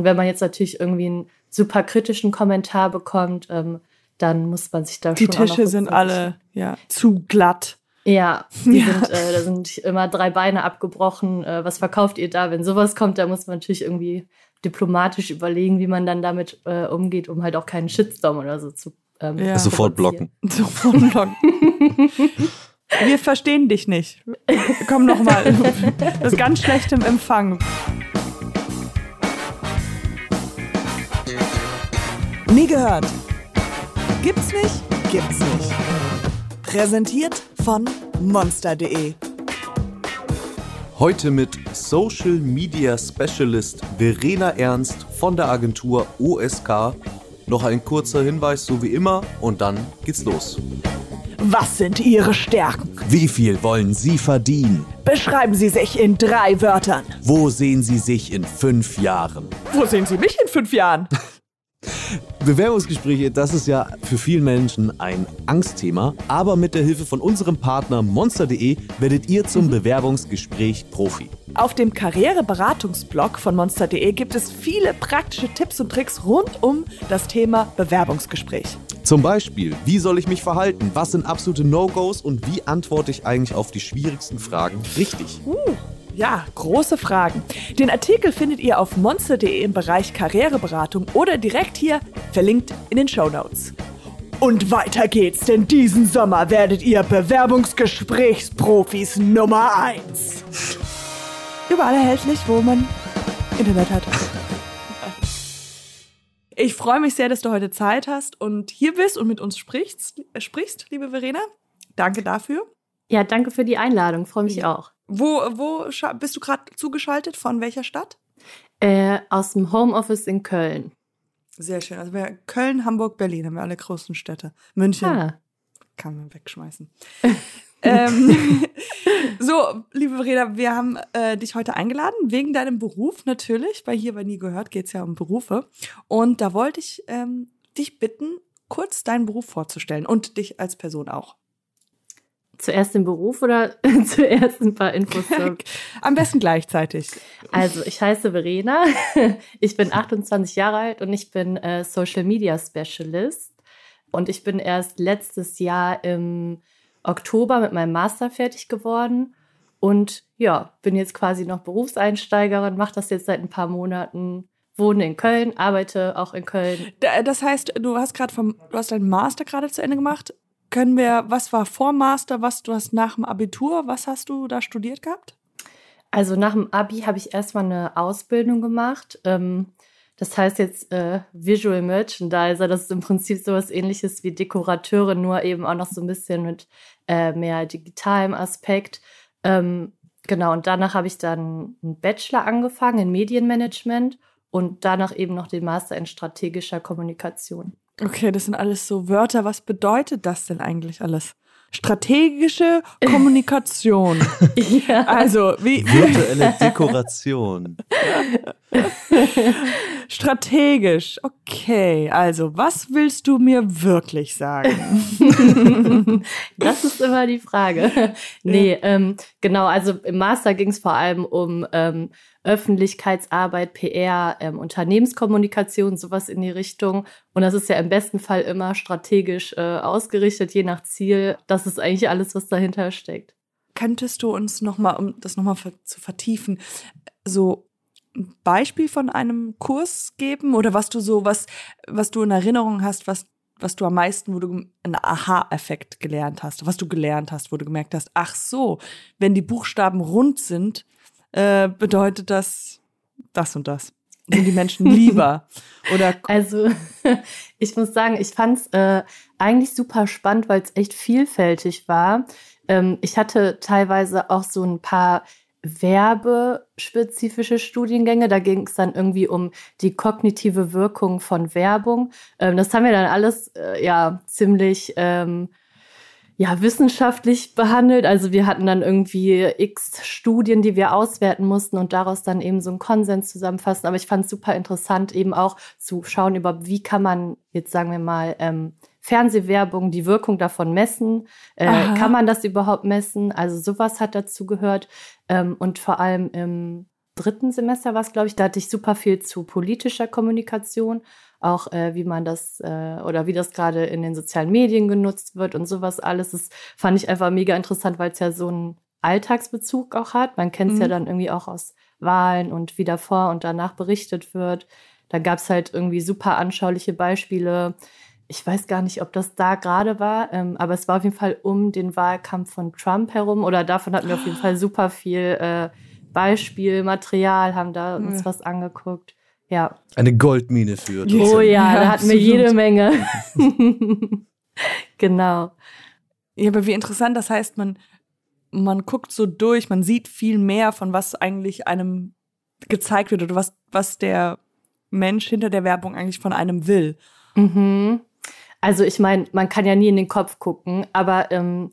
Und wenn man jetzt natürlich irgendwie einen super kritischen Kommentar bekommt, ähm, dann muss man sich da Die schon auch noch Tische sind alle ja, zu glatt. Ja, die Ja. Sind, äh, da sind immer drei Beine abgebrochen. Äh, was verkauft ihr da? Wenn sowas kommt, da muss man natürlich irgendwie diplomatisch überlegen, wie man dann damit äh, umgeht, um halt auch keinen Shitstorm oder so zu ähm, Ja. Sofort blocken. Sofort blocken. Wir verstehen dich nicht. Komm noch mal. Das ist ganz schlecht im Empfang. Nie gehört. Gibt's nicht? Gibt's nicht. Präsentiert von monster.de. Heute mit Social Media Specialist Verena Ernst von der Agentur OSK. Noch ein kurzer Hinweis, so wie immer, und dann geht's los. Was sind Ihre Stärken? Wie viel wollen Sie verdienen? Beschreiben Sie sich in drei Wörtern. Wo sehen Sie sich in fünf Jahren? Wo sehen Sie mich in fünf Jahren? Bewerbungsgespräche, das ist ja für viele Menschen ein Angstthema, aber mit der Hilfe von unserem Partner monster.de werdet ihr zum Bewerbungsgespräch Profi. Auf dem Karriereberatungsblog von monster.de gibt es viele praktische Tipps und Tricks rund um das Thema Bewerbungsgespräch. Zum Beispiel, wie soll ich mich verhalten? Was sind absolute No-Gos und wie antworte ich eigentlich auf die schwierigsten Fragen richtig? Ja, große Fragen. Den Artikel findet ihr auf monster.de im Bereich Karriereberatung oder direkt hier verlinkt in den Show Notes. Und weiter geht's, denn diesen Sommer werdet ihr Bewerbungsgesprächsprofis Nummer 1. Überall erhältlich, wo man Internet hat. Ich freue mich sehr, dass du heute Zeit hast und hier bist und mit uns sprichst, sprichst liebe Verena. Danke dafür. Ja, danke für die Einladung. Freue mich auch. Wo, wo bist du gerade zugeschaltet? Von welcher Stadt? Äh, aus dem Homeoffice in Köln. Sehr schön. Also wir Köln, Hamburg, Berlin haben wir alle großen Städte. München Ah, kann man wegschmeißen. ähm, so, liebe Verena, wir haben äh, dich heute eingeladen, wegen deinem Beruf natürlich, weil hier bei Nie gehört geht es ja um Berufe. Und da wollte ich ähm, dich bitten, kurz deinen Beruf vorzustellen und dich als Person auch. Zuerst den Beruf oder zuerst ein paar Infos Am besten gleichzeitig. Also, ich heiße Verena, ich bin 28 Jahre alt und ich bin äh, Social Media Specialist. Und ich bin erst letztes Jahr im Oktober mit meinem Master fertig geworden. Und ja, bin jetzt quasi noch Berufseinsteigerin, mache das jetzt seit ein paar Monaten, wohne in Köln, arbeite auch in Köln. Da- Das heißt, du hast gerade vom, du hast deinen Master gerade zu Ende gemacht. Können wir, was war vor Master, was du hast nach dem Abitur, was hast du da studiert gehabt? Also nach dem Abi habe ich erstmal eine Ausbildung gemacht. Ähm, das heißt jetzt äh, Visual Merchandiser. Das ist im Prinzip sowas ähnliches wie Dekorateure, nur eben auch noch so ein bisschen mit äh, mehr digitalem Aspekt. Ähm, genau, und danach habe ich dann einen Bachelor angefangen in Medienmanagement und danach eben noch den Master in strategischer Kommunikation. Okay, das sind alles so Wörter. Was bedeutet das denn eigentlich alles? Strategische Kommunikation. ja. Also, wie Virtuelle Dekoration. strategisch. Okay, also, was willst du mir wirklich sagen? Das ist immer die Frage. nee, ähm, genau, also im Master ging es vor allem um ähm, Öffentlichkeitsarbeit, PR, ähm, Unternehmenskommunikation, sowas in die Richtung. Und das ist ja im besten Fall immer strategisch äh, ausgerichtet, je nach Ziel. Das ist eigentlich alles, was dahinter steckt. Könntest du uns nochmal, um das nochmal zu vertiefen, so ein Beispiel von einem Kurs geben oder was du so, was, was du in Erinnerung hast, was, was du am meisten, wo du einen Aha-Effekt gelernt hast, was du gelernt hast, wo du gemerkt hast, ach so, wenn die Buchstaben rund sind, äh, bedeutet das das und das. Sind die Menschen lieber? Oder Also ich muss sagen, ich fand es äh, eigentlich super spannend, weil es echt vielfältig war. Ähm, ich hatte teilweise auch so ein paar werbespezifische Studiengänge. Da ging es dann irgendwie um die kognitive Wirkung von Werbung. Ähm, das haben wir dann alles äh, ja ziemlich ähm, ja, wissenschaftlich behandelt. Also wir hatten dann irgendwie x Studien, die wir auswerten mussten und daraus dann eben so einen Konsens zusammenfassen. Aber ich fand es super interessant, eben auch zu schauen über, wie kann man jetzt sagen wir mal ähm, Fernsehwerbung, die Wirkung davon messen. Äh, kann man das überhaupt messen? Also sowas hat dazu gehört. Ähm, und vor allem im dritten Semester war es, glaube ich, da hatte ich super viel zu politischer Kommunikation, auch äh, wie man das äh, oder wie das gerade in den sozialen Medien genutzt wird und sowas alles. Das fand ich einfach mega interessant, weil es ja so einen Alltagsbezug auch hat. Man kennt es mhm. ja dann irgendwie auch aus Wahlen und wie davor und danach berichtet wird. Da gab es halt irgendwie super anschauliche Beispiele. Ich weiß gar nicht, ob das da gerade war, ähm, aber es war auf jeden Fall um den Wahlkampf von Trump herum oder davon hatten wir auf jeden Fall super viel äh, Beispielmaterial, haben da uns ja. was angeguckt. Ja. Eine Goldmine für. Oh ja, ja da hatten wir jede Menge. genau. Ja, aber wie interessant, das heißt, man, man guckt so durch, man sieht viel mehr von was eigentlich einem gezeigt wird oder was, was der Mensch hinter der Werbung eigentlich von einem will. Mhm. Also ich meine, man kann ja nie in den Kopf gucken, aber ähm,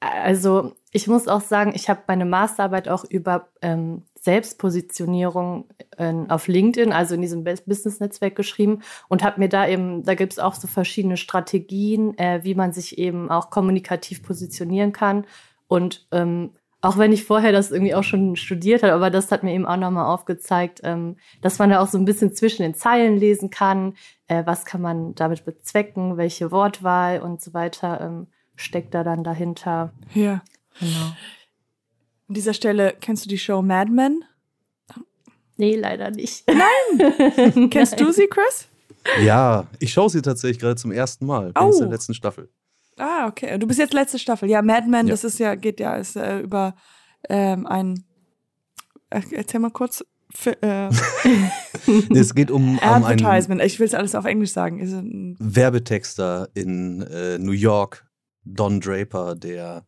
also ich muss auch sagen, ich habe meine Masterarbeit auch über ähm, Selbstpositionierung in, auf LinkedIn, also in diesem Business-Netzwerk geschrieben und habe mir da eben, da gibt es auch so verschiedene Strategien, äh, wie man sich eben auch kommunikativ positionieren kann. Und ähm, auch wenn ich vorher das irgendwie auch schon studiert habe, aber das hat mir eben auch nochmal aufgezeigt, ähm, dass man da auch so ein bisschen zwischen den Zeilen lesen kann, äh, was kann man damit bezwecken, welche Wortwahl und so weiter ähm, steckt da dann dahinter. Ja. Genau. An dieser Stelle, kennst du die Show Mad Men? Nee, leider nicht. Nein! kennst du sie, Chris? Ja, ich schaue sie tatsächlich gerade zum ersten Mal. Bin oh. in der letzten Staffel. Ah, okay. Du bist jetzt letzte Staffel. Ja, Mad Men, ja. das ist ja, geht ja, ist äh, über ähm, ein. Äh, erzähl mal kurz. Für, äh, es geht um, um Advertisement. ich will es alles auf Englisch sagen. Ist Werbetexter in äh, New York, Don Draper, der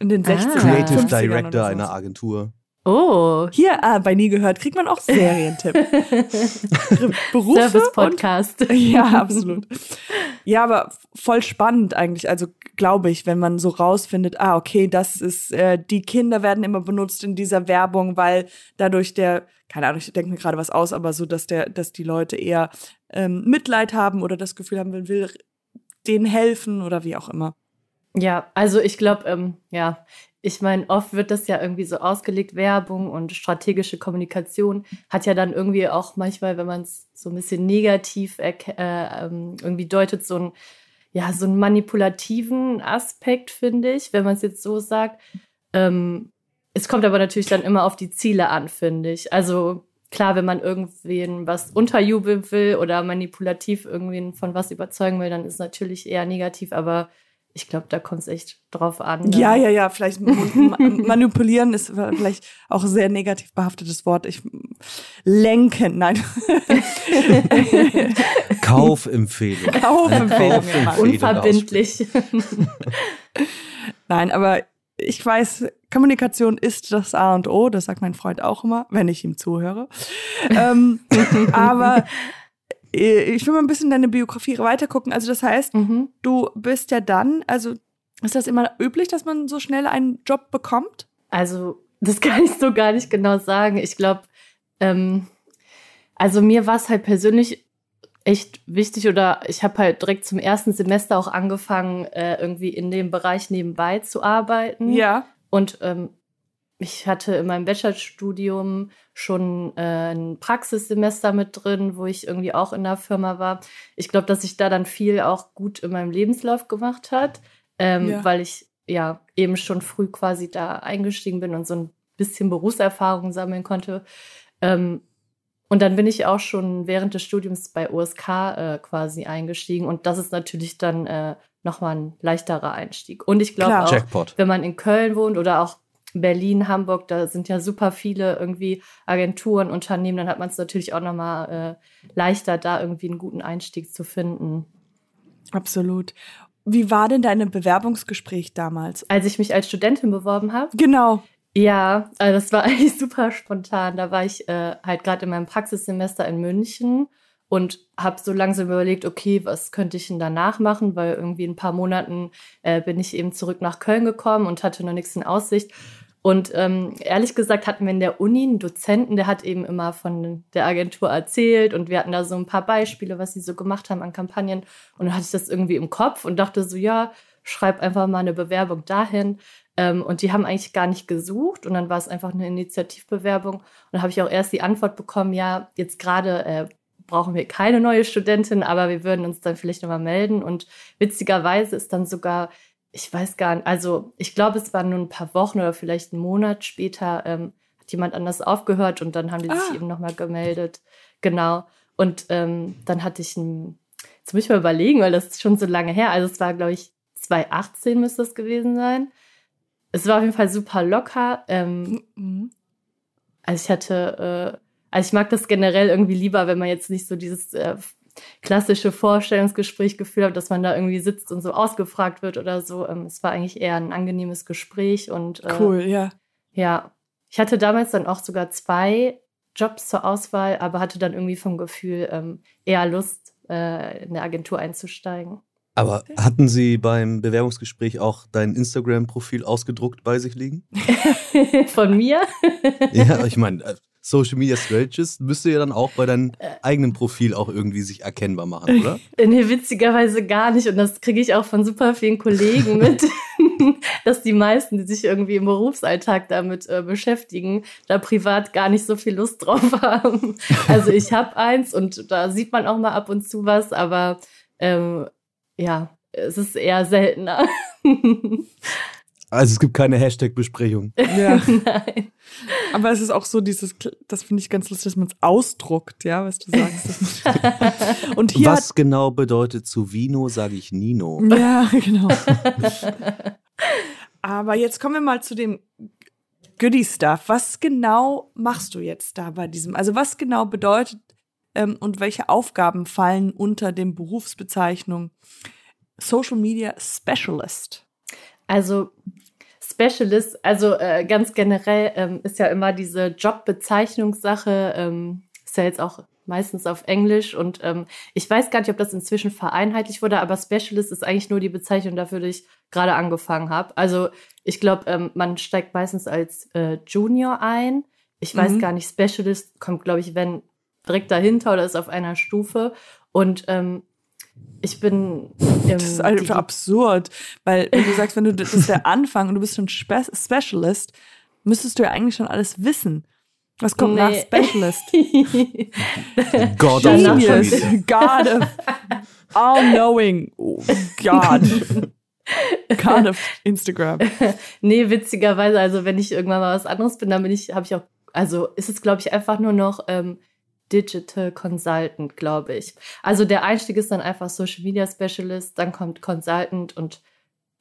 in den 60 ah. Creative Director einer Agentur. Oh. Hier ah, bei Nie gehört kriegt man auch Serientipp. Berufe Service-Podcast. Ja, absolut. Ja, aber voll spannend eigentlich. Also glaube ich, wenn man so rausfindet, ah, okay, das ist, äh, die Kinder werden immer benutzt in dieser Werbung, weil dadurch der, keine Ahnung, ich denke mir gerade was aus, aber so, dass der, dass die Leute eher ähm, Mitleid haben oder das Gefühl haben, man will denen helfen oder wie auch immer. Ja, also ich glaube, ähm, ja, ich meine, oft wird das ja irgendwie so ausgelegt, Werbung und strategische Kommunikation hat ja dann irgendwie auch manchmal, wenn man es so ein bisschen negativ äh, ähm, irgendwie deutet, so ein ja, so einen manipulativen Aspekt, finde ich, wenn man es jetzt so sagt. Ähm, es kommt aber natürlich dann immer auf die Ziele an, finde ich. Also klar, wenn man irgendwen was unterjubeln will oder manipulativ irgendwen von was überzeugen will, dann ist natürlich eher negativ, aber ich glaube, da kommt es echt drauf an. Ja, ja, ja, vielleicht manipulieren ist vielleicht auch ein sehr negativ behaftetes Wort. Ich lenken, nein. Kaufempfehlung. Kaufempfehlung. Kaufempfehlung Unverbindlich. nein, aber ich weiß, Kommunikation ist das A und O, das sagt mein Freund auch immer, wenn ich ihm zuhöre. ähm, aber ich will mal ein bisschen deine Biografie weitergucken. Also das heißt, mhm. du bist ja dann, also ist das immer üblich, dass man so schnell einen Job bekommt? Also das kann ich so gar nicht genau sagen. Ich glaube, ähm, also mir war es halt persönlich echt wichtig oder ich habe halt direkt zum ersten Semester auch angefangen, äh, irgendwie in dem Bereich nebenbei zu arbeiten. Ja. Und ähm, ich hatte in meinem Bachelorstudium schon äh, ein Praxissemester mit drin, wo ich irgendwie auch in der Firma war. Ich glaube, dass sich da dann viel auch gut in meinem Lebenslauf gemacht hat, ähm, ja. weil ich ja eben schon früh quasi da eingestiegen bin und so ein bisschen Berufserfahrung sammeln konnte. Ähm, und dann bin ich auch schon während des Studiums bei OSK äh, quasi eingestiegen. Und das ist natürlich dann äh, nochmal ein leichterer Einstieg. Und ich glaube auch, Jackpot. wenn man in Köln wohnt oder auch Berlin, Hamburg, da sind ja super viele irgendwie Agenturen, Unternehmen, dann hat man es natürlich auch nochmal äh, leichter, da irgendwie einen guten Einstieg zu finden. Absolut. Wie war denn dein Bewerbungsgespräch damals? Als ich mich als Studentin beworben habe? Genau. Ja, also das war eigentlich super spontan. Da war ich äh, halt gerade in meinem Praxissemester in München und habe so langsam überlegt, okay, was könnte ich denn danach machen, weil irgendwie in ein paar Monaten äh, bin ich eben zurück nach Köln gekommen und hatte noch nichts in Aussicht. Und ähm, ehrlich gesagt hatten wir in der Uni einen Dozenten, der hat eben immer von der Agentur erzählt und wir hatten da so ein paar Beispiele, was sie so gemacht haben an Kampagnen. Und dann hatte ich das irgendwie im Kopf und dachte so, ja, schreib einfach mal eine Bewerbung dahin. Ähm, und die haben eigentlich gar nicht gesucht und dann war es einfach eine Initiativbewerbung. Und dann habe ich auch erst die Antwort bekommen, ja, jetzt gerade äh, brauchen wir keine neue Studentin, aber wir würden uns dann vielleicht nochmal melden. Und witzigerweise ist dann sogar, ich weiß gar nicht, also ich glaube, es waren nur ein paar Wochen oder vielleicht einen Monat später, ähm, hat jemand anders aufgehört und dann haben die ah. sich eben nochmal gemeldet. Genau. Und ähm, dann hatte ich ein, jetzt muss ich mal überlegen, weil das ist schon so lange her. Also es war, glaube ich, 2018 müsste es gewesen sein. Es war auf jeden Fall super locker. Ähm, mhm. Also ich hatte, äh, also ich mag das generell irgendwie lieber, wenn man jetzt nicht so dieses äh, klassische Vorstellungsgespräch gefühlt hat, dass man da irgendwie sitzt und so ausgefragt wird oder so. Ähm, es war eigentlich eher ein angenehmes Gespräch und äh, cool, ja. Ja, ich hatte damals dann auch sogar zwei Jobs zur Auswahl, aber hatte dann irgendwie vom Gefühl ähm, eher Lust, äh, in der Agentur einzusteigen. Aber hatten Sie beim Bewerbungsgespräch auch dein Instagram-Profil ausgedruckt bei sich liegen? Von mir? ja, ich meine, äh, Social Media Strategist müsste ja dann auch bei deinem eigenen Profil auch irgendwie sich erkennbar machen, oder? Nee, witzigerweise gar nicht. Und das kriege ich auch von super vielen Kollegen mit, dass die meisten, die sich irgendwie im Berufsalltag damit äh, beschäftigen, da privat gar nicht so viel Lust drauf haben. Also ich habe eins und da sieht man auch mal ab und zu was, aber ähm, ja, es ist eher seltener. Also es gibt keine Hashtag-Besprechung. Ja. Nein. Aber es ist auch so dieses, das finde ich ganz lustig, dass man es ausdruckt, ja, was du sagst. Und hier was genau bedeutet zu Vino, sage ich Nino. Ja, genau. Aber jetzt kommen wir mal zu dem Goodie-Stuff. Was genau machst du jetzt da bei diesem? Also was genau bedeutet ähm, und welche Aufgaben fallen unter dem Berufsbezeichnung Social Media Specialist? Also Specialist, also äh, ganz generell ähm, ist ja immer diese Jobbezeichnungssache, ähm, ist ja jetzt auch meistens auf Englisch und ähm, ich weiß gar nicht, ob das inzwischen vereinheitlicht wurde, aber Specialist ist eigentlich nur die Bezeichnung dafür, die ich gerade angefangen habe. Also ich glaube, ähm, man steigt meistens als äh, Junior ein. Ich weiß mhm. gar nicht, Specialist kommt, glaube ich, wenn direkt dahinter oder ist auf einer Stufe. Und ähm, ich bin. das ist einfach absurd, weil wenn du sagst, wenn du das ist der Anfang und du bist schon Spe Specialist, müsstest du ja eigentlich schon alles wissen. Was kommt nee. nach Specialist? God of Genius. God of all-knowing. Oh God. God of Instagram. nee, witzigerweise, also wenn ich irgendwann mal was anderes bin, dann bin ich, habe ich auch, also ist es, glaube ich, einfach nur noch ähm, Digital Consultant, glaube ich. Also der Einstieg ist dann einfach Social Media Specialist, dann kommt Consultant und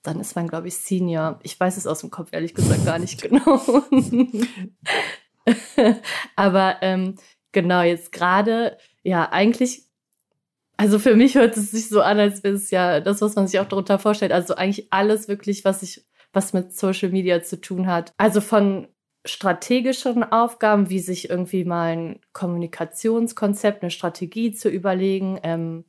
dann ist man, glaube ich, Senior. Ich weiß es aus dem Kopf ehrlich gesagt gar nicht genau. Aber ähm, genau, jetzt gerade, ja, eigentlich, also für mich hört es sich so an, als wäre es ja das, was man sich auch darunter vorstellt. Also eigentlich alles wirklich, was ich, was mit Social Media zu tun hat. Also von strategischen Aufgaben, wie sich irgendwie mal ein Kommunikationskonzept, eine Strategie zu überlegen. Ähm,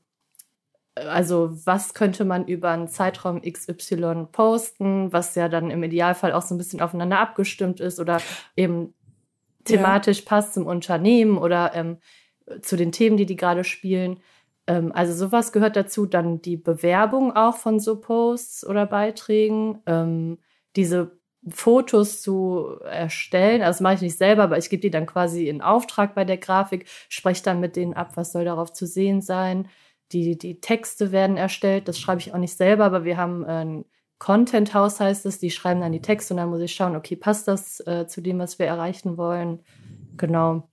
also was könnte man über einen Zeitraum XY posten, was ja dann im Idealfall auch so ein bisschen aufeinander abgestimmt ist oder eben thematisch ja. passt zum Unternehmen oder ähm, zu den Themen, die die gerade spielen. Ähm, also sowas gehört dazu. Dann die Bewerbung auch von so Posts oder Beiträgen. Ähm, diese Fotos zu erstellen. Also das mache ich nicht selber, aber ich gebe die dann quasi in Auftrag bei der Grafik, spreche dann mit denen ab, was soll darauf zu sehen sein. Die, die Texte werden erstellt, das schreibe ich auch nicht selber, aber wir haben ein Content House heißt es, die schreiben dann die Texte und dann muss ich schauen, okay, passt das äh, zu dem, was wir erreichen wollen? Genau.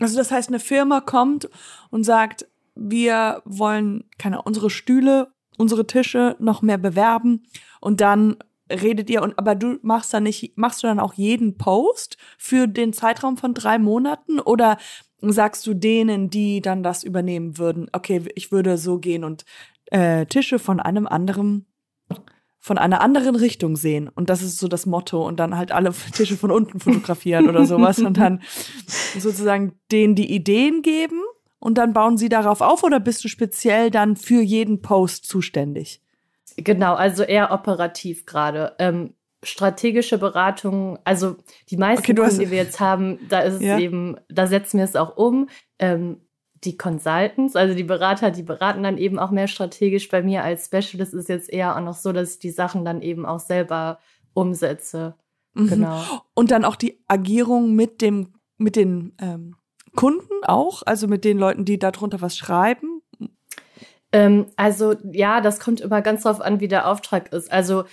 Also das heißt, eine Firma kommt und sagt, wir wollen keine unsere Stühle, unsere Tische noch mehr bewerben und dann redet ihr und aber du machst dann nicht, machst du dann auch jeden Post für den Zeitraum von drei Monaten? Oder sagst du denen, die dann das übernehmen würden, okay, ich würde so gehen und äh, Tische von einem anderen von einer anderen Richtung sehen? Und das ist so das Motto und dann halt alle Tische von unten fotografieren oder sowas und dann sozusagen denen die Ideen geben und dann bauen sie darauf auf? Oder bist du speziell dann für jeden Post zuständig? Genau, also eher operativ gerade. Ähm, strategische Beratung, also die meisten okay, Kunden, die wir jetzt haben, da ist es ja. eben, da setzen wir es auch um. Ähm, die Consultants, also die Berater, die beraten dann eben auch mehr strategisch. Bei mir als Specialist ist jetzt eher auch noch so, dass ich die Sachen dann eben auch selber umsetze. Mhm. Genau. Und dann auch die Agierung mit dem, mit den ähm, Kunden auch, also mit den Leuten, die darunter was schreiben. Ähm, also ja, das kommt immer ganz drauf an, wie der Auftrag ist. Also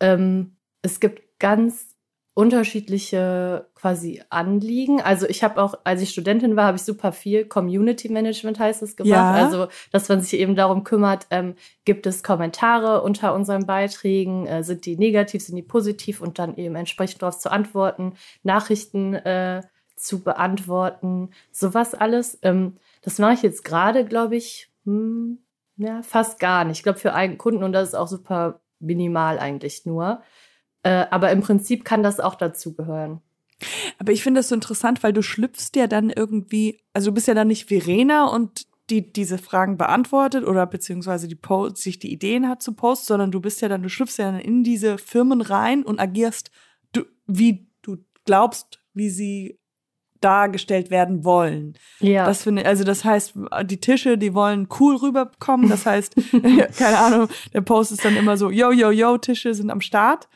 ähm, es gibt ganz unterschiedliche quasi Anliegen. Also ich habe auch, als ich Studentin war, habe ich super viel Community Management heißt es gemacht. Ja. Also dass man sich eben darum kümmert, ähm, gibt es Kommentare unter unseren Beiträgen, äh, sind die negativ, sind die positiv und dann eben entsprechend darauf zu antworten, Nachrichten äh, zu beantworten, sowas alles. Ähm, das mache ich jetzt gerade, glaube ich, hm, ja, fast gar nicht. Ich glaube für einen Kunden und das ist auch super minimal eigentlich nur. Äh, aber im Prinzip kann das auch dazugehören. Aber ich finde das so interessant, weil du schlüpfst ja dann irgendwie, also du bist ja dann nicht Verena und die diese Fragen beantwortet oder beziehungsweise die Post, sich die Ideen hat zu posten, sondern du bist ja dann, du schlüpfst ja dann in diese Firmen rein und agierst, du, wie du glaubst, wie sie dargestellt werden wollen. Ja. Das finde also das heißt, die Tische, die wollen cool rüberkommen. Das heißt, keine Ahnung, der Post ist dann immer so, yo, yo, yo, Tische sind am Start.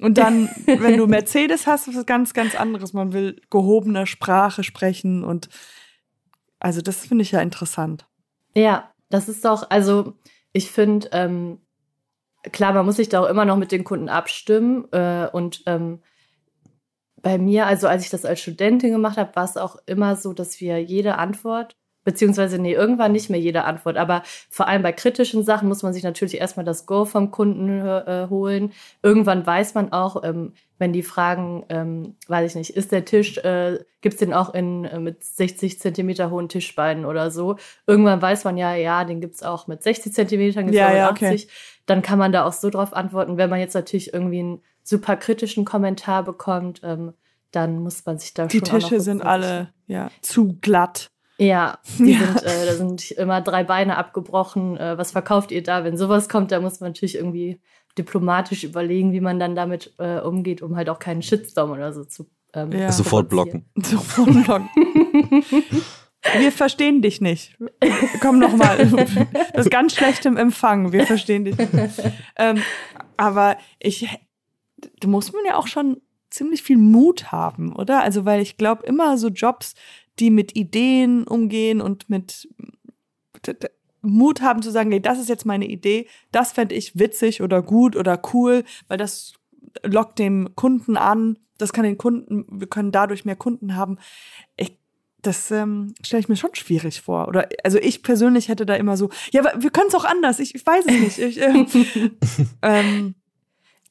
Und dann, wenn du Mercedes hast, ist was ganz, ganz anderes. Man will gehobene Sprache sprechen und also das finde ich ja interessant. Ja, das ist doch, also ich finde, ähm, klar, man muss sich da auch immer noch mit den Kunden abstimmen. Äh, und ähm, bei mir, also als ich das als Studentin gemacht habe, war es auch immer so, dass wir jede Antwort, beziehungsweise nee, irgendwann nicht mehr jede Antwort, aber vor allem bei kritischen Sachen muss man sich natürlich erstmal das Go vom Kunden äh, holen. Irgendwann weiß man auch, ähm, wenn die fragen, ähm, weiß ich nicht, ist der Tisch, äh, gibt's den auch in äh, mit 60 Zentimeter hohen Tischbeinen oder so? Irgendwann weiß man ja, ja, den gibt's auch mit 60 Zentimetern, gibt's Ja, auch mit ja, 80. Dann kann man da auch so drauf antworten. Wenn man jetzt natürlich irgendwie einen super kritischen Kommentar bekommt, ähm, dann muss man sich da Die schon auch noch Tische sind alle ja zu glatt. Ja, die Ja. sind, äh, da sind immer drei Beine abgebrochen. Äh, was verkauft ihr da? Wenn sowas kommt, da muss man natürlich irgendwie diplomatisch überlegen, wie man dann damit äh, umgeht, um halt auch keinen Shitstorm oder so zu ähm, Ja. Sofort blocken. Sofort blocken. Wir verstehen dich nicht. Komm noch mal. Das ist ganz schlecht im Empfang. Wir verstehen dich nicht. Ähm, aber ich, da muss man ja auch schon ziemlich viel Mut haben, oder? Also, weil ich glaube, immer so Jobs, die mit Ideen umgehen und mit Mut haben zu sagen, nee, das ist jetzt meine Idee, das fände ich witzig oder gut oder cool, weil das lockt dem Kunden an, das kann den Kunden, wir können dadurch mehr Kunden haben. Ich, das ähm, stelle ich mir schon schwierig vor. Oder also ich persönlich hätte da immer so, ja, aber wir können es auch anders. Ich, ich weiß es nicht. Ich, ähm, ähm,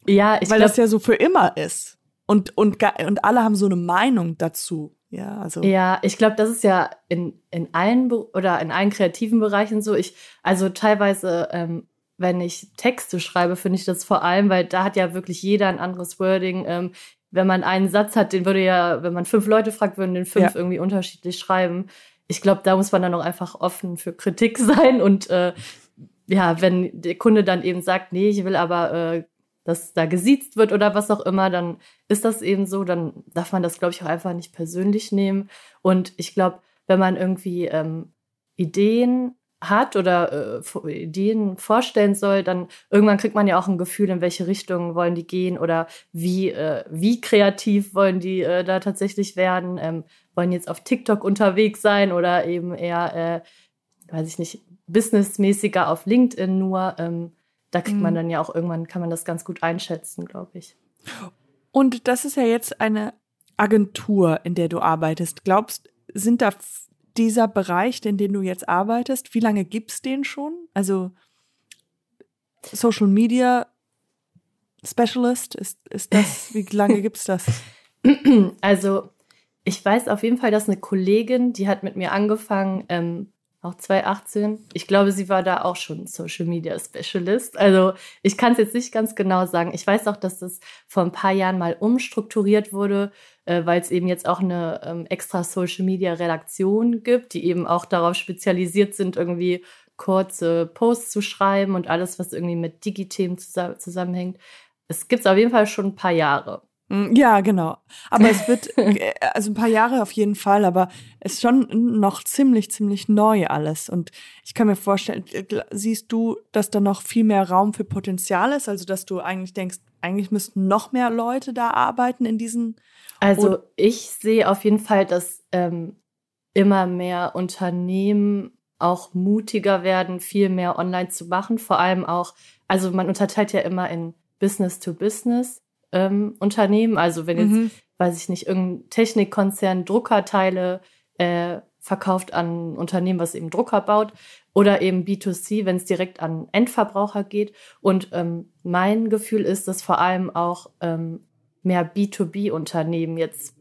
Ja, ich weil glaube, das ja so für immer ist. Und, und, und alle haben so eine Meinung dazu. Ja, also. Ja, ich glaube, das ist ja in, in allen Be oder in allen kreativen Bereichen so. Ich, also teilweise, ähm, wenn ich Texte schreibe, finde ich das vor allem, weil da hat ja wirklich jeder ein anderes Wording. Ähm, wenn man einen Satz hat, den würde ja, wenn man fünf Leute fragt, würden den fünf Ja. irgendwie unterschiedlich schreiben. Ich glaube, da muss man dann auch einfach offen für Kritik sein und äh, ja, wenn der Kunde dann eben sagt, nee, ich will aber, äh, dass da gesiezt wird oder was auch immer, dann ist das eben so, dann darf man das, glaube ich, auch einfach nicht persönlich nehmen. Und ich glaube, wenn man irgendwie ähm, Ideen hat oder äh, Ideen vorstellen soll, dann irgendwann kriegt man ja auch ein Gefühl, in welche Richtung wollen die gehen oder wie, äh, wie kreativ wollen die äh, da tatsächlich werden, ähm, wollen jetzt auf TikTok unterwegs sein oder eben eher, äh, weiß ich nicht, businessmäßiger auf LinkedIn nur. Ähm, da kriegt man Mhm. dann ja auch irgendwann, kann man das ganz gut einschätzen, glaube ich. Und das ist ja jetzt eine Agentur, in der du arbeitest. Glaubst, sind da dieser Bereich, in dem du jetzt arbeitest, wie lange gibt's den schon? Also Social Media Specialist, ist, ist das, wie lange gibt's das? Also, ich weiß auf jeden Fall, dass eine Kollegin, die hat mit mir angefangen, ähm, auch 2018. Ich glaube, sie war da auch schon Social Media Specialist. Also, ich kann es jetzt nicht ganz genau sagen. Ich weiß auch, dass das vor ein paar Jahren mal umstrukturiert wurde, äh, weil es eben jetzt auch eine ähm, extra Social Media Redaktion gibt, die eben auch darauf spezialisiert sind, irgendwie kurze Posts zu schreiben und alles, was irgendwie mit Digithemen zusa- zusammenhängt. Es gibt es auf jeden Fall schon ein paar Jahre. Mm, Ja, genau. Aber es wird, äh, also ein paar Jahre auf jeden Fall, aber es ist schon noch ziemlich, ziemlich neu alles. Und ich kann mir vorstellen, äh, siehst du, dass da noch viel mehr Raum für Potenzial ist? Also, dass du eigentlich denkst, eigentlich müssten noch mehr Leute da arbeiten in diesen. Also ich sehe auf jeden Fall, dass ähm, immer mehr Unternehmen auch mutiger werden, viel mehr online zu machen. Vor allem auch, also man unterteilt ja immer in Business-to-Business ähm, Unternehmen. Also wenn jetzt, Mhm. weiß ich nicht, irgendein Technikkonzern Druckerteile äh, verkauft an ein Unternehmen, was eben Drucker baut. Oder eben B2C, wenn es direkt an Endverbraucher geht. Und ähm, mein Gefühl ist, dass vor allem auch ähm, mehr B2B-Unternehmen jetzt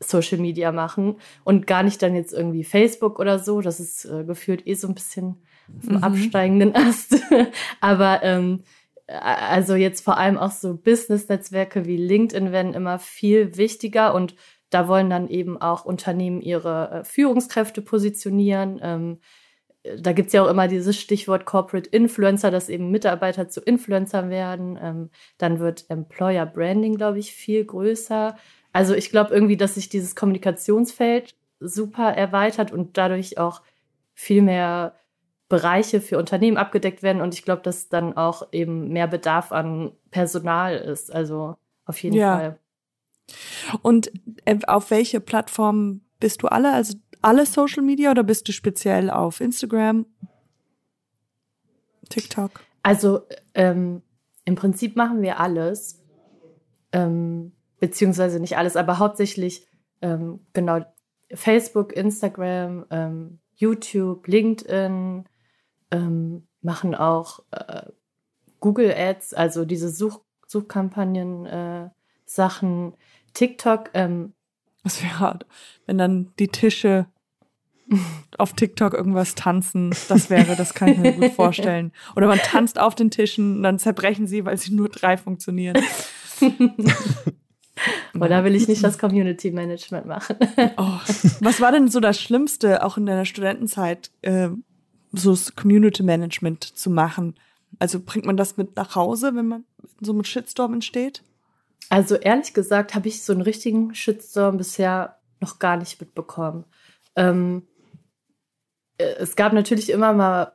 Social Media machen und gar nicht dann jetzt irgendwie Facebook oder so. Das ist äh, gefühlt eh so ein bisschen auf dem Mhm. absteigenden Ast. Aber ähm, äh, also jetzt vor allem auch so Business-Netzwerke wie LinkedIn werden immer viel wichtiger und da wollen dann eben auch Unternehmen ihre äh, Führungskräfte positionieren. Ähm, da gibt's ja auch immer dieses Stichwort Corporate Influencer, dass eben Mitarbeiter zu Influencern werden. Ähm, dann wird Employer Branding, glaube ich, viel größer. Also ich glaube irgendwie, dass sich dieses Kommunikationsfeld super erweitert und dadurch auch viel mehr Bereiche für Unternehmen abgedeckt werden. Und ich glaube, dass dann auch eben mehr Bedarf an Personal ist. Also auf jeden Ja. Fall. Und äh, auf welche Plattform bist du alle? Also alle Social Media oder bist du speziell auf Instagram, TikTok? Also ähm, im Prinzip machen wir alles, ähm, beziehungsweise nicht alles, aber hauptsächlich ähm, genau Facebook, Instagram, ähm, YouTube, LinkedIn, ähm, machen auch äh, Google Ads, also diese Such Suchkampagnen, äh, Sachen, TikTok. Ähm, Was wäre, wenn dann die Tische auf TikTok irgendwas tanzen, das wäre, das kann ich mir gut vorstellen. Oder man tanzt auf den Tischen und dann zerbrechen sie, weil sie nur drei funktionieren. oder will ich nicht das Community Management machen? Oh, was war denn so das Schlimmste, auch in deiner Studentenzeit, äh, so das Community Management zu machen? Also bringt man das mit nach Hause, wenn man so mit Shitstorm entsteht? Also ehrlich gesagt habe ich so einen richtigen Shitstorm bisher noch gar nicht mitbekommen. Ähm, äh, es gab natürlich immer mal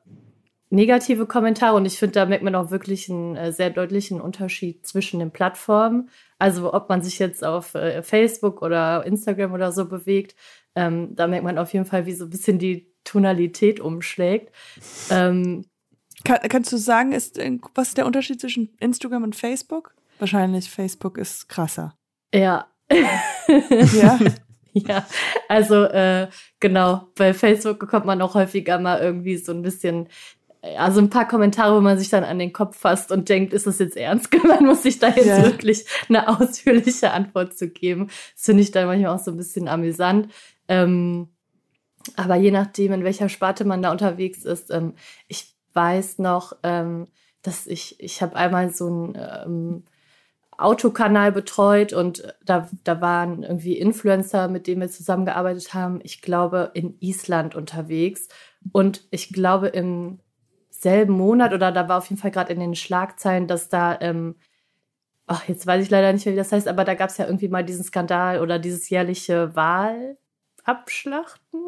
negative Kommentare und ich finde, da merkt man auch wirklich einen äh, sehr deutlichen Unterschied zwischen den Plattformen. Also ob man sich jetzt auf äh, Facebook oder Instagram oder so bewegt, ähm, da merkt man auf jeden Fall, wie so ein bisschen die Tonalität umschlägt. Ähm, Kann, kannst du sagen, ist, äh, was ist der Unterschied zwischen Instagram und Facebook? Wahrscheinlich Facebook ist krasser. ja. Ja. Ja, also äh, genau, bei Facebook bekommt man auch häufiger mal irgendwie so ein bisschen, also ein paar Kommentare, wo man sich dann an den Kopf fasst und denkt, ist das jetzt ernst gemeint? Muss ich da jetzt Ja. wirklich eine ausführliche Antwort zu geben? Das finde ich dann manchmal auch so ein bisschen amüsant. Ähm, aber je nachdem, in welcher Sparte man da unterwegs ist, ähm, ich weiß noch, ähm, dass ich, ich habe einmal so ein ähm, Autokanal betreut und da, da waren irgendwie Influencer, mit denen wir zusammengearbeitet haben, ich glaube, in Island unterwegs. Und ich glaube, im selben Monat oder da war auf jeden Fall gerade in den Schlagzeilen, dass da, ähm, ach, jetzt weiß ich leider nicht mehr, wie das heißt, aber da gab es ja irgendwie mal diesen Skandal oder dieses jährliche Wahlabschlachten,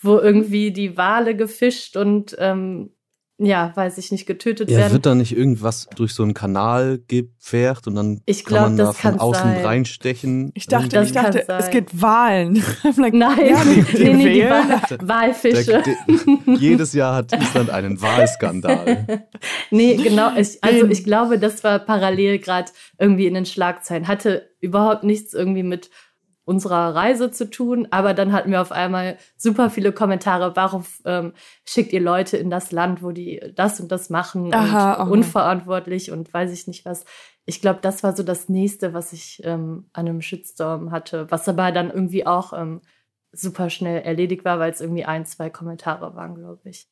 wo irgendwie die Wale gefischt und ähm, ja, weiß ich nicht, getötet Ja, werden. wird da nicht irgendwas durch so einen Kanal gepfercht und dann Ich kann glaub, man da das von kann außen sein. reinstechen? Ich dachte, Das ich dachte, es gibt Wahlen. Like, Nein, ja, die, die nee, nee, die wählen. Wa Walfische. Der, der, jedes Jahr hat Island einen Wahlskandal. Nee, genau. Ich, also ich glaube, das war parallel gerade irgendwie in den Schlagzeilen. Hatte überhaupt nichts irgendwie mit unserer Reise zu tun, aber dann hatten wir auf einmal super viele Kommentare, warum ähm, schickt ihr Leute in das Land, wo die das und das machen Aha, und aha. unverantwortlich und weiß ich nicht was. Ich glaube, das war so das nächste, was ich ähm, an einem Shitstorm hatte, was aber dann irgendwie auch ähm, super schnell erledigt war, weil es irgendwie ein, zwei Kommentare waren, glaube ich.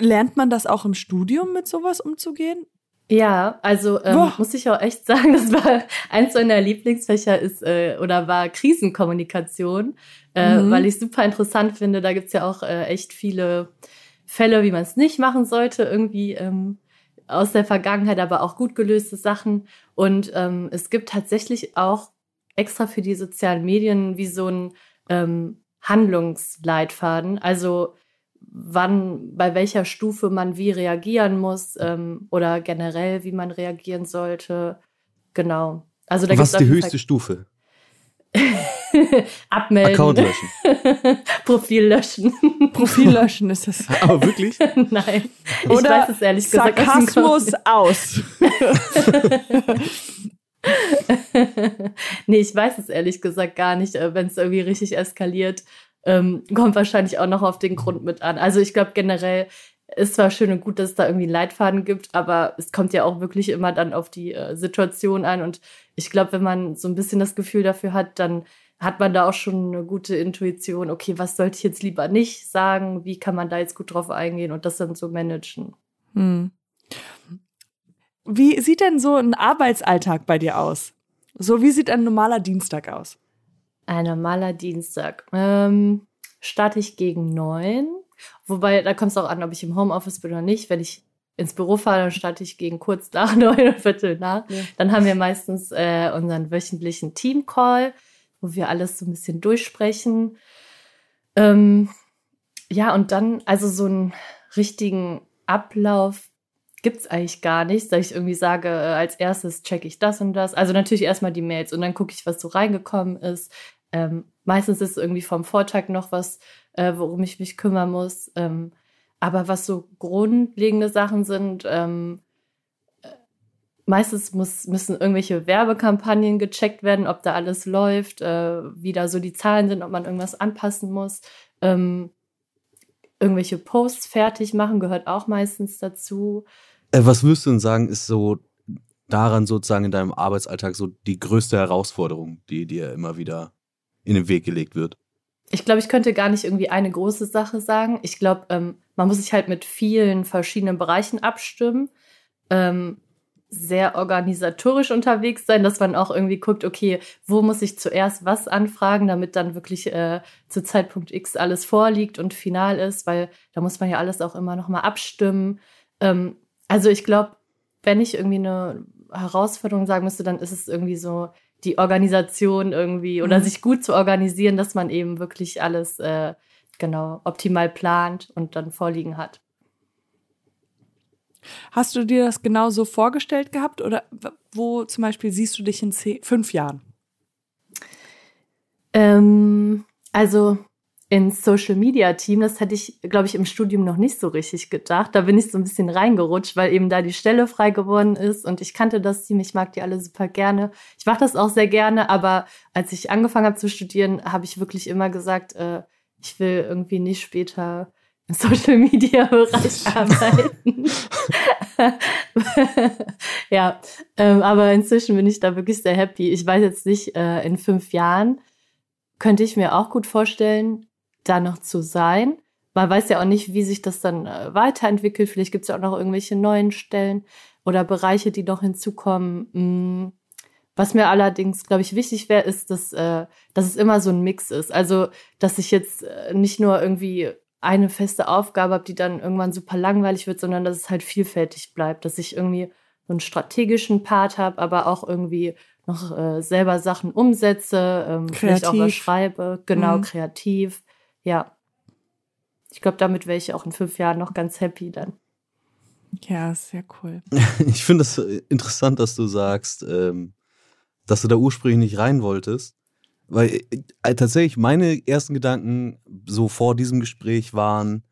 Lernt man das auch im Studium, mit sowas umzugehen? Ja, also ähm, Boah. muss ich auch echt sagen, das war eins meiner Lieblingsfächer ist äh, oder war Krisenkommunikation, äh, Mhm. weil ich super interessant finde. Da gibt's ja auch äh, echt viele Fälle, wie man es nicht machen sollte, irgendwie ähm, aus der Vergangenheit, aber auch gut gelöste Sachen. Und ähm, es gibt tatsächlich auch extra für die sozialen Medien wie so ein ähm, Handlungsleitfaden. Also wann, bei welcher Stufe man wie reagieren muss ähm, oder generell, wie man reagieren sollte. Genau. Also da Was ist die höchste Fall Stufe? Abmelden. Account löschen. Profil löschen. Profil löschen ist es. Aber wirklich? Nein. Ich Oder weiß es ehrlich gesagt. Sarkasmus aus. nee, ich weiß es ehrlich gesagt gar nicht, äh, wenn es irgendwie richtig eskaliert. Ähm, kommt wahrscheinlich auch noch auf den Grund mit an. Also ich glaube generell ist zwar schön und gut, dass es da irgendwie einen Leitfaden gibt, aber es kommt ja auch wirklich immer dann auf die äh, Situation an. Und ich glaube, wenn man so ein bisschen das Gefühl dafür hat, dann hat man da auch schon eine gute Intuition, okay, was sollte ich jetzt lieber nicht sagen, wie kann man da jetzt gut drauf eingehen und das dann so managen. Hm. Wie sieht denn so ein Arbeitsalltag bei dir aus? So, wie sieht ein normaler Dienstag aus? Ein normaler Dienstag. Ähm, starte ich gegen neun. Wobei, da kommt es auch an, ob ich im Homeoffice bin oder nicht. Wenn ich ins Büro fahre, dann starte ich gegen kurz nach neun oder Viertel nach. Ja. Dann haben wir meistens äh, unseren wöchentlichen Team-Call, wo wir alles so ein bisschen durchsprechen. Ähm, ja, und dann, also so einen richtigen Ablauf gibt es eigentlich gar nicht, dass ich irgendwie sage, äh, als erstes checke ich das und das. Also natürlich erstmal die Mails und dann gucke ich, was so reingekommen ist. Ähm, meistens ist es irgendwie vom Vortag noch was, äh, worum ich mich kümmern muss. Ähm, aber was so grundlegende Sachen sind, ähm, äh, meistens muss, müssen irgendwelche Werbekampagnen gecheckt werden, ob da alles läuft, äh, wie da so die Zahlen sind, ob man irgendwas anpassen muss. Ähm, irgendwelche Posts fertig machen gehört auch meistens dazu. Äh, was würdest du denn sagen, ist so daran sozusagen in deinem Arbeitsalltag so die größte Herausforderung, die dir immer wieder in den Weg gelegt wird? Ich glaube, ich könnte gar nicht irgendwie eine große Sache sagen. Ich glaube, ähm, man muss sich halt mit vielen verschiedenen Bereichen abstimmen. Ähm, sehr organisatorisch unterwegs sein, dass man auch irgendwie guckt, okay, wo muss ich zuerst was anfragen, damit dann wirklich äh, zu Zeitpunkt X alles vorliegt und final ist, weil da muss man ja alles auch immer nochmal abstimmen. Ähm, also ich glaube, wenn ich irgendwie eine Herausforderung sagen müsste, dann ist es irgendwie so die Organisation irgendwie oder mhm. sich gut zu organisieren, dass man eben wirklich alles äh, genau optimal plant und dann vorliegen hat. Hast du dir das genau so vorgestellt gehabt oder wo zum Beispiel siehst du dich in zehn, fünf Jahren? Ähm, also ins Social Media Team, das hätte ich, glaube ich, im Studium noch nicht so richtig gedacht. Da bin ich so ein bisschen reingerutscht, weil eben da die Stelle frei geworden ist und ich kannte das Team, ich mag die alle super gerne. Ich mache das auch sehr gerne, aber als ich angefangen habe zu studieren, habe ich wirklich immer gesagt, äh, ich will irgendwie nicht später im Social Media Bereich arbeiten. ja, ähm, aber inzwischen bin ich da wirklich sehr happy. Ich weiß jetzt nicht, äh, in fünf Jahren könnte ich mir auch gut vorstellen, da noch zu sein. Man weiß ja auch nicht, wie sich das dann äh, weiterentwickelt. Vielleicht gibt es ja auch noch irgendwelche neuen Stellen oder Bereiche, die noch hinzukommen. Mm. Was mir allerdings, glaube ich, wichtig wäre, ist, dass, äh, dass es immer so ein Mix ist. Also, dass ich jetzt äh, nicht nur irgendwie eine feste Aufgabe habe, die dann irgendwann super langweilig wird, sondern dass es halt vielfältig bleibt, dass ich irgendwie so einen strategischen Part habe, aber auch irgendwie noch äh, selber Sachen umsetze, ähm, vielleicht auch was schreibe, genau, mhm. kreativ. Ja. Ich glaube, damit wäre ich auch in fünf Jahren noch ganz happy dann. Ja, sehr cool. Ich finde es das interessant, dass du sagst, ähm, dass du da ursprünglich nicht rein wolltest. Weil äh, tatsächlich meine ersten Gedanken so vor diesem Gespräch waren,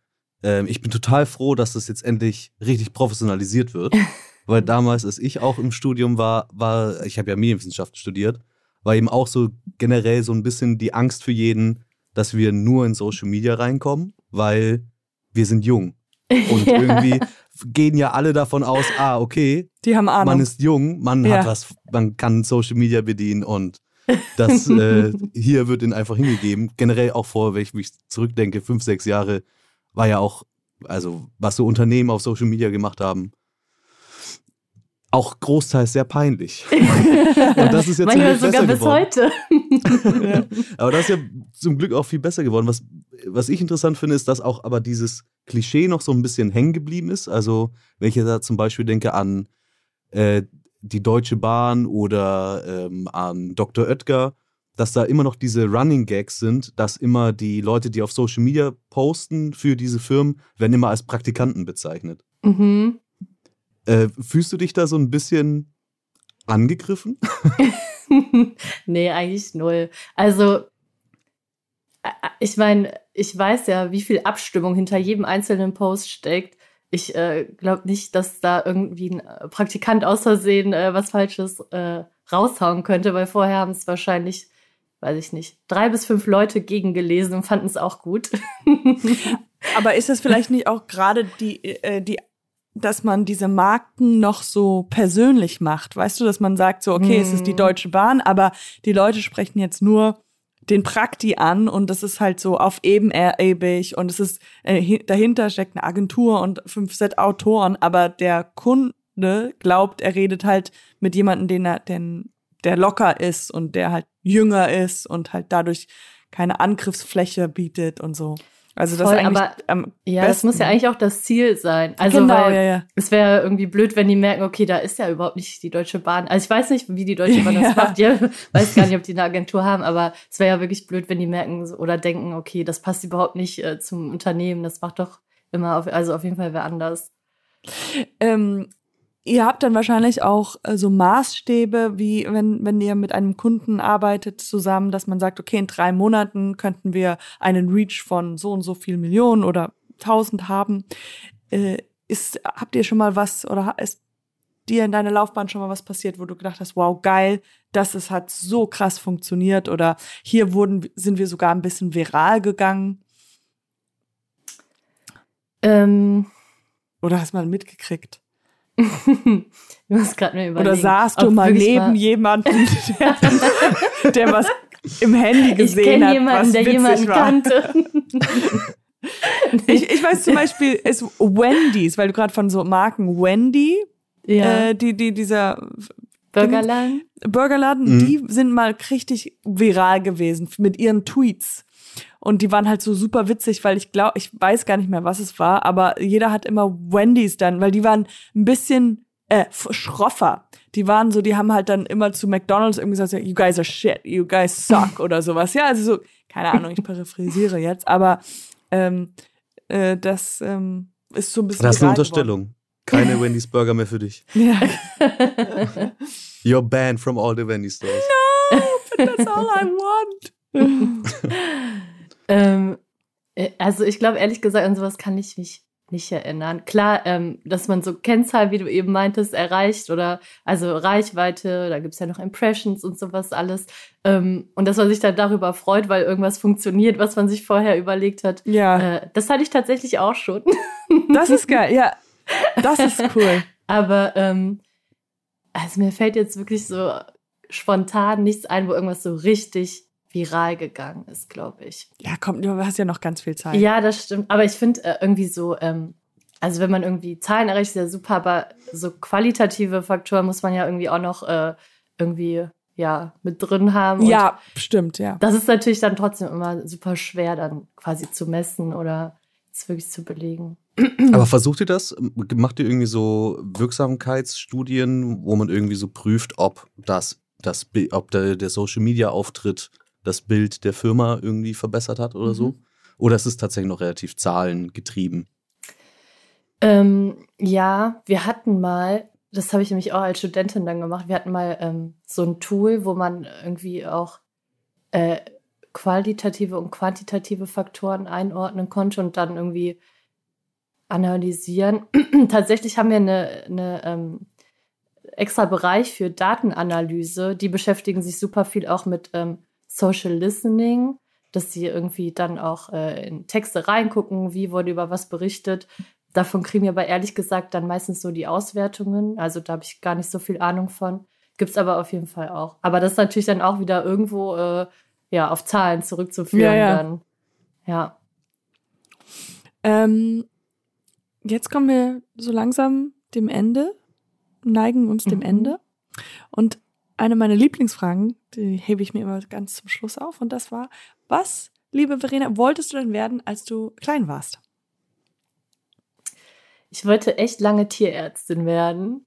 äh, ich bin total froh, dass das jetzt endlich richtig professionalisiert wird. weil damals, als ich auch im Studium war, war, ich habe ja Medienwissenschaft studiert, war eben auch so generell so ein bisschen die Angst für jeden, dass wir nur in Social Media reinkommen, weil wir sind jung. Und ja. irgendwie gehen ja alle davon aus, ah, okay, die haben Ahnung. man ist jung, man ja. hat was, man kann Social Media bedienen und das äh, hier wird ihnen einfach hingegeben. Generell auch vor, wenn ich mich zurückdenke, fünf, sechs Jahre war ja auch, also was so Unternehmen auf Social Media gemacht haben, auch großteils sehr peinlich. Und das ist jetzt Manchmal sogar bis geworden. heute. ja. Aber das ist ja zum Glück auch viel besser geworden. Was, was ich interessant finde, ist, dass auch aber dieses Klischee noch so ein bisschen hängen geblieben ist. Also, wenn ich da zum Beispiel denke an äh, die Deutsche Bahn oder ähm, an Dr. Oetker, dass da immer noch diese Running Gags sind, dass immer die Leute, die auf Social Media posten für diese Firmen, werden immer als Praktikanten bezeichnet. Mhm. Äh, fühlst du dich da so ein bisschen angegriffen? nee, eigentlich null. Also, äh, ich meine, ich weiß ja, wie viel Abstimmung hinter jedem einzelnen Post steckt. Ich äh, glaube nicht, dass da irgendwie ein äh, Praktikant aus Versehen äh, was Falsches äh, raushauen könnte, weil vorher haben es wahrscheinlich, weiß ich nicht, drei bis fünf Leute gegengelesen und fanden es auch gut. Aber ist das vielleicht nicht auch gerade die, äh, die dass man diese Marken noch so persönlich macht. Weißt du, dass man sagt so, okay, hm. es ist die mhm. Deutsche Bahn, aber die Leute sprechen jetzt nur den Prakti an und das ist halt so auf ebenerbig und es ist äh, dahinter steckt eine Agentur und fünf Set Autoren, aber der Kunde glaubt, er redet halt mit jemandem, den er, den, der locker ist und der halt jünger ist und halt dadurch keine Angriffsfläche bietet und so. Also das Voll, eigentlich aber, am Ja, das muss ja eigentlich auch das Ziel sein. Also Genau, weil ja, ja. es wäre irgendwie blöd, wenn die merken, okay, da ist ja überhaupt nicht die Deutsche Bahn. Also ich weiß nicht, wie die Deutsche Bahn das macht. Ja, weiß gar nicht, ob die eine Agentur haben, aber es wäre ja wirklich blöd, wenn die merken oder denken, okay, das passt überhaupt nicht äh, zum Unternehmen. Das macht doch immer, auf, also auf jeden Fall wer anders. Ähm, ihr habt dann wahrscheinlich auch äh, so Maßstäbe, wie wenn, wenn ihr mit einem Kunden arbeitet zusammen, dass man sagt, okay, in drei Monaten könnten wir einen Reach von so und so viel Millionen oder tausend haben. Äh, ist, habt ihr schon mal was oder ist dir in deiner Laufbahn schon mal was passiert, wo du gedacht hast, wow, geil, das ist, hat so krass funktioniert oder hier wurden, sind wir sogar ein bisschen viral gegangen Ähm, oder hast mal mitgekriegt? Ich muss gerade mir überlegen. Oder saßt du mal neben jemandem, der, der was im Handy Ich gesehen kenne hat, jemanden, was der witzig jemanden war. kannte. Ich, ich weiß zum Beispiel, ist Wendy's, weil du gerade von so Marken Wendy, ja, äh, die, die, dieser Burgerland. Burgerladen, Mhm. die sind mal richtig viral gewesen mit ihren Tweets. Und die waren halt so super witzig, weil ich glaube, ich weiß gar nicht mehr, was es war, aber jeder hat immer Wendy's dann, weil die waren ein bisschen äh, schroffer. Die waren so, die haben halt dann immer zu McDonalds irgendwie gesagt, you guys are shit, you guys suck oder sowas. Ja, also so, keine Ahnung, ich paraphrasiere jetzt, aber ähm, äh, das ähm, ist so ein bisschen. Das ist eine Unterstellung. Keine Wendy's Burger mehr für dich. Ja. You're banned from all the Wendy's stores. That's all I want. Ähm, äh, also ich glaube ehrlich gesagt, an sowas kann ich mich nicht erinnern. Klar, ähm, dass man so Kennzahlen, wie du eben meintest, erreicht oder also Reichweite, da gibt's ja noch Impressions und sowas alles. Ähm, und dass man sich dann darüber freut, weil irgendwas funktioniert, was man sich vorher überlegt hat. Ja, Äh, das hatte ich tatsächlich auch schon. das ist geil. Ja, das ist cool. Aber ähm, also mir fällt jetzt wirklich so spontan nichts ein, wo irgendwas so richtig viral gegangen ist, glaube ich. Ja, komm, du hast ja noch ganz viel Zeit. Ja, das stimmt. Aber ich finde äh, irgendwie so, ähm, also wenn man irgendwie Zahlen erreicht, ist ja super, aber so qualitative Faktoren muss man ja irgendwie auch noch äh, irgendwie ja mit drin haben. Und Ja, stimmt, ja. das ist natürlich dann trotzdem immer super schwer, dann quasi zu messen oder es wirklich zu belegen. Aber versucht ihr das? Macht ihr irgendwie so Wirksamkeitsstudien, wo man irgendwie so prüft, ob das, das ob der, der Social Media Auftritt das Bild der Firma irgendwie verbessert hat oder so? Oder ist es tatsächlich noch relativ zahlengetrieben? Ähm, ja, wir hatten mal, das habe ich nämlich auch als Studentin dann gemacht, wir hatten mal ähm, so ein Tool, wo man irgendwie auch äh, qualitative und quantitative Faktoren einordnen konnte und dann irgendwie analysieren. Tatsächlich haben wir eine, eine ähm, extra Bereich für Datenanalyse, die beschäftigen sich super viel auch mit ähm, Social Listening, dass sie irgendwie dann auch äh, in Texte reingucken, wie wurde über was berichtet. Davon kriegen wir aber ehrlich gesagt dann meistens so die Auswertungen. Also da habe ich gar nicht so viel Ahnung von. Gibt es aber auf jeden Fall auch. Aber das ist natürlich dann auch wieder irgendwo äh, ja, auf Zahlen zurückzuführen. Ja, ja. Dann. ja. Ähm, jetzt kommen wir so langsam dem Ende, neigen uns dem Mhm. Ende. Und eine meiner Lieblingsfragen, die hebe ich mir immer ganz zum Schluss auf. Und das war, was, liebe Verena, wolltest du denn werden, als du klein warst? Ich wollte echt lange Tierärztin werden.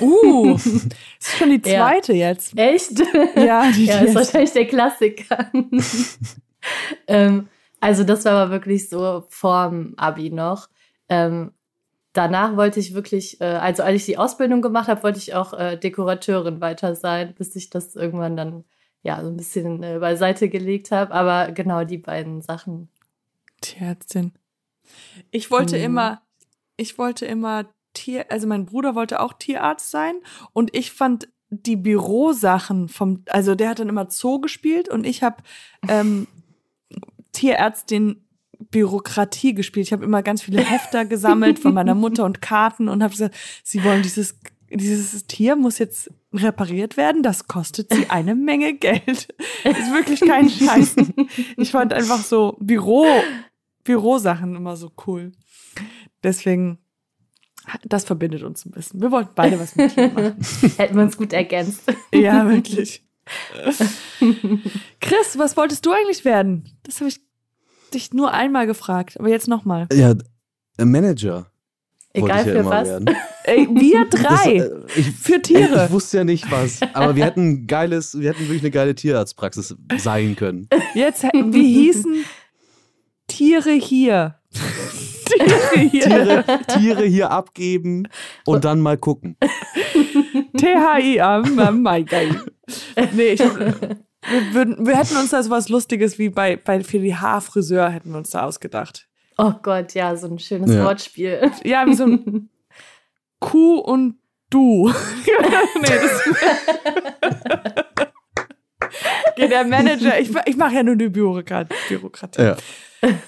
Uh, das ist schon die Ja. zweite jetzt. Echt? Ja, die ja, ist wahrscheinlich der Klassiker. ähm, also das war aber wirklich so vorm Abi noch. Ähm, danach wollte ich wirklich, äh, also als ich die Ausbildung gemacht habe, wollte ich auch äh, Dekorateurin weiter sein, bis ich das irgendwann dann ja so ein bisschen äh, beiseite gelegt habe. Aber genau die beiden Sachen. Tierärztin. Ich wollte Mhm. immer, ich wollte immer Tier, also mein Bruder wollte auch Tierarzt sein und ich fand die Bürosachen vom, also der hat dann immer Zoo gespielt und ich habe ähm, Tierärztin Bürokratie gespielt. Ich habe immer ganz viele Hefter gesammelt von meiner Mutter und Karten und habe gesagt, sie wollen dieses dieses Tier muss jetzt repariert werden, das kostet sie eine Menge Geld. ist wirklich kein Scheiß. Ich fand einfach so Büro, Bürosachen immer so cool. Deswegen, das verbindet uns ein bisschen. Wir wollten beide was mit Tieren machen. Hätten wir uns gut ergänzt. Ja, wirklich. Chris, was wolltest du eigentlich werden? Das habe ich dich nur einmal gefragt, aber jetzt nochmal. Ja, Manager. Egal ich ja für immer was. Ey, wir Das, drei. äh, ich, Für Tiere. Ich wusste ja nicht was, aber wir hätten ein geiles, wir hätten wirklich eine geile Tierarztpraxis sein können. Jetzt, wie hießen Tiere hier? Tiere hier. Tiere, Tiere hier abgeben und dann mal gucken. T-H-I-A, mein geil. Nee, ich, wir, würden, wir hätten uns da so was Lustiges wie bei, bei für die Haarfriseur hätten wir uns da ausgedacht. Oh Gott, ja, so ein schönes Ja. Wortspiel. Ja, wie so ein Kuh und du. nee, das Okay, der Manager, ich, ich mache ja nur die Bürokrat Bürokratie. Ja.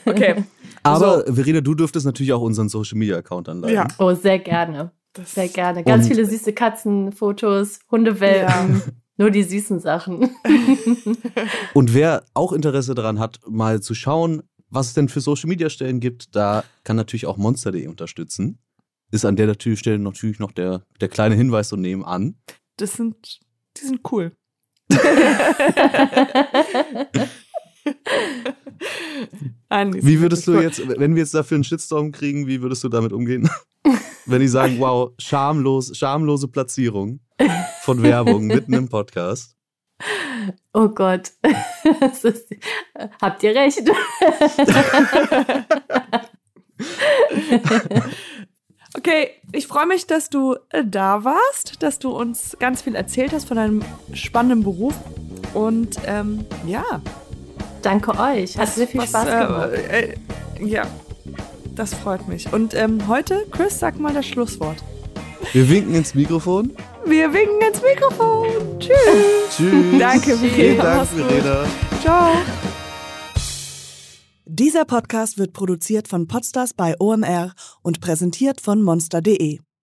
Okay. Aber Verena, du dürftest natürlich auch unseren Social Media Account anleiten. Ja. Oh, sehr gerne. Das, Sehr gerne. Ganz viele süße Katzenfotos, Hundewelpen, nur die süßen Sachen. Und wer auch Interesse daran hat, mal zu schauen, was es denn für Social Media Stellen gibt, da kann natürlich auch Monster.de unterstützen. Ist an der natürlich Stelle natürlich noch der, der kleine Hinweis so nebenan. das sind, die sind cool. Wie würdest du jetzt, wenn wir jetzt dafür einen Shitstorm kriegen, wie würdest du damit umgehen? wenn die sagen, wow, schamlos, schamlose Platzierung von Werbung mitten im Podcast. Oh Gott. Ist, habt ihr recht? Okay, ich freue mich, dass du äh, da warst, dass du uns ganz viel erzählt hast von deinem spannenden Beruf. Und ähm, ja, Danke euch. Hat sehr viel was, Spaß gemacht. Äh, äh, ja, das freut mich. Und ähm, heute, Chris, sag mal das Schlusswort. Wir winken ins Mikrofon. Wir winken ins Mikrofon. Tschüss. Tschüss. Danke, Vielen Verena. Dank. Verena. Ciao. Dieser Podcast wird produziert von Podstars bei OMR und präsentiert von monster.de.